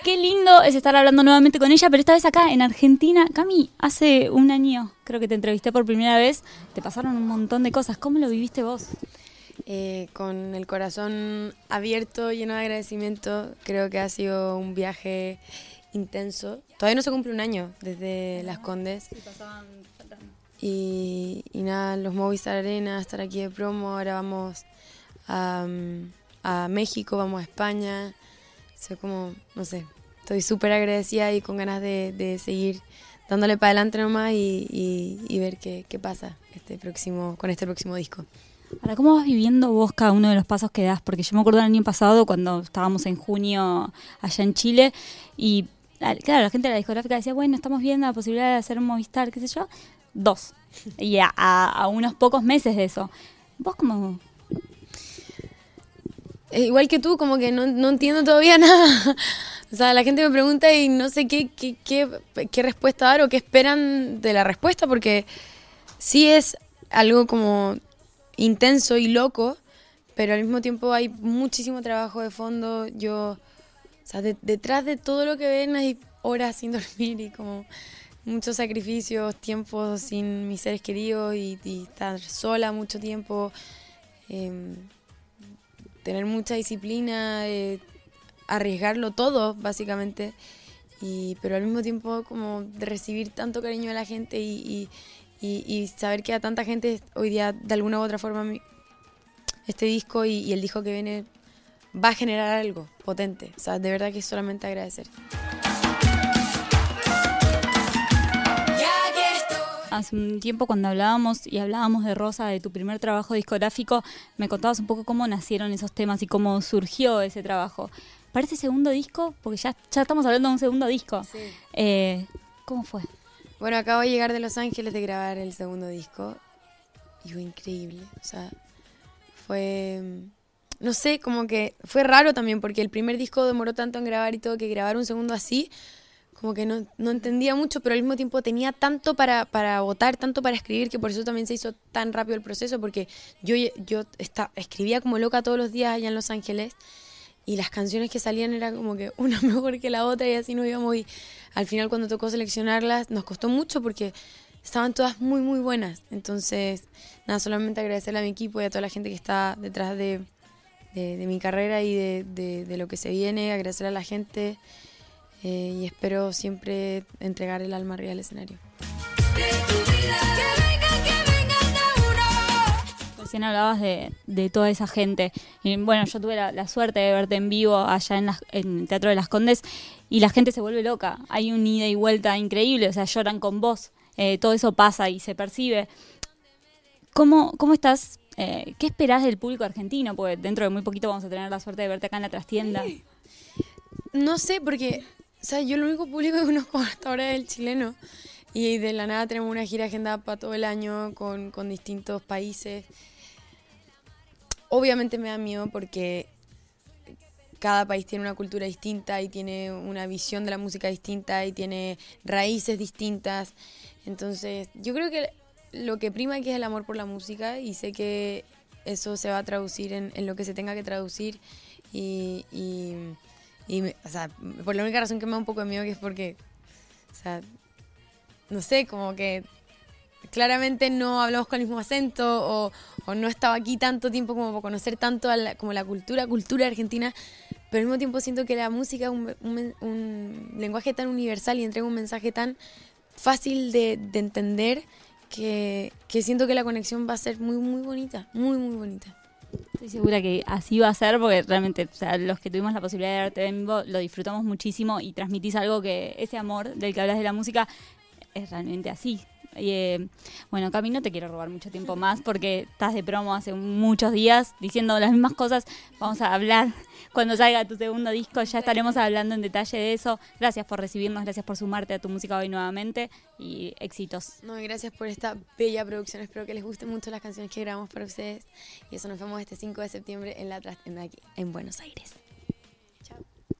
Qué lindo es estar hablando nuevamente con ella, pero esta vez acá en Argentina. Cami, hace un año creo que te entrevisté por primera vez. Te pasaron un montón de cosas. ¿Cómo lo viviste vos? Eh, con el corazón abierto, lleno de agradecimiento. Creo que ha sido un viaje intenso. Todavía no se cumple un año desde Las Condes. Y, y nada, los Movistar Arena, estar aquí de promo. Ahora vamos a, a México, vamos a España. Soy como, no sé, estoy súper agradecida y con ganas de, seguir dándole para adelante nomás y, y, ver qué, qué, pasa este próximo, con este próximo disco. Ahora, ¿cómo vas viviendo vos cada uno de los pasos que das? Porque yo me acuerdo el año pasado cuando estábamos en junio allá en Chile y claro, la gente de la discográfica decía, bueno, estamos viendo la posibilidad de hacer un Movistar, qué sé yo. Dos. Y a unos pocos meses de eso. ¿Vos cómo, igual que tú, como que no, no, entiendo todavía nada. O sea, la gente me pregunta y no sé qué, qué, qué, respuesta dar o qué esperan de la respuesta, porque sí es algo como intenso y loco, pero al mismo tiempo hay muchísimo trabajo de fondo. Yo, o sea, de, detrás de todo lo que ven hay horas sin dormir y como muchos sacrificios, tiempos sin mis seres queridos y, estar sola mucho tiempo. Eh, tener mucha disciplina, eh, arriesgarlo todo, básicamente, y, pero al mismo tiempo como de recibir tanto cariño de la gente y, y, y, saber que a tanta gente hoy día, de alguna u otra forma, este disco y, el disco que viene va a generar algo potente. O sea, de verdad que solamente agradecer. Hace un tiempo cuando hablábamos y hablábamos de Rosa, de tu primer trabajo discográfico, me contabas un poco cómo nacieron esos temas y cómo surgió ese trabajo. Para ese segundo disco, porque ya, ya estamos hablando de un segundo disco, sí. eh, ¿cómo fue? Bueno, acabo de llegar de Los Ángeles de grabar el segundo disco y fue increíble. O sea, fue. No sé, como que fue raro también porque el primer disco demoró tanto en grabar y todo que grabar un segundo así como que no, no, entendía mucho, pero al mismo tiempo tenía tanto para, para votar, tanto para escribir, que por eso también se hizo tan rápido el proceso, porque yo, yo está, escribía como loca todos los días allá en Los Ángeles y las canciones que salían eran como que una mejor que la otra y así nos íbamos y al final cuando tocó seleccionarlas nos costó mucho porque estaban todas muy muy buenas. Entonces, nada, solamente agradecerle a mi equipo y a toda la gente que está detrás de, de, de mi carrera y de, de, de lo que se viene, agradecerle a la gente eh, y espero siempre entregar el alma arriba al escenario. Recién hablabas de, de, toda esa gente. Y bueno, yo tuve la, la suerte de verte en vivo allá en, las, en, el Teatro de las Condes y la gente se vuelve loca. Hay un ida y vuelta increíble, o sea, lloran con vos. Eh, todo eso pasa y se percibe. ¿Cómo, cómo estás? Eh, ¿Qué esperás del público argentino? Porque dentro de muy poquito vamos a tener la suerte de verte acá en la trastienda. No sé, porque o sea, yo lo único público que conozco hasta ahora es el chileno. Y de la nada tenemos una gira agendada para todo el año con, con distintos países. Obviamente me da miedo porque cada país tiene una cultura distinta y tiene una visión de la música distinta y tiene raíces distintas. Entonces, yo creo que lo que prima aquí es el amor por la música y sé que eso se va a traducir en, en lo que se tenga que traducir y, y y, me, o sea, por la única razón que me da un poco de miedo que es porque, o sea, no sé, como que claramente no hablamos con el mismo acento o, o no estaba aquí tanto tiempo como para conocer tanto la, como la cultura, cultura argentina, pero al mismo tiempo siento que la música es un, un, un lenguaje tan universal y entrega un mensaje tan fácil de, de entender que, que siento que la conexión va a ser muy, muy bonita, muy, muy bonita. Estoy segura que así va a ser porque realmente o sea, los que tuvimos la posibilidad de verte en vivo lo disfrutamos muchísimo y transmitís algo que ese amor del que hablas de la música es realmente así. Eh, bueno, Cami, no te quiero robar mucho tiempo más porque estás de promo hace muchos días diciendo las mismas cosas. Vamos a hablar cuando salga tu segundo disco, ya estaremos hablando en detalle de eso. Gracias por recibirnos, gracias por sumarte a tu música hoy nuevamente y éxitos. No, y gracias por esta bella producción. Espero que les gusten mucho las canciones que grabamos para ustedes. Y eso nos vemos este 5 de septiembre en la trastienda aquí en Buenos Aires.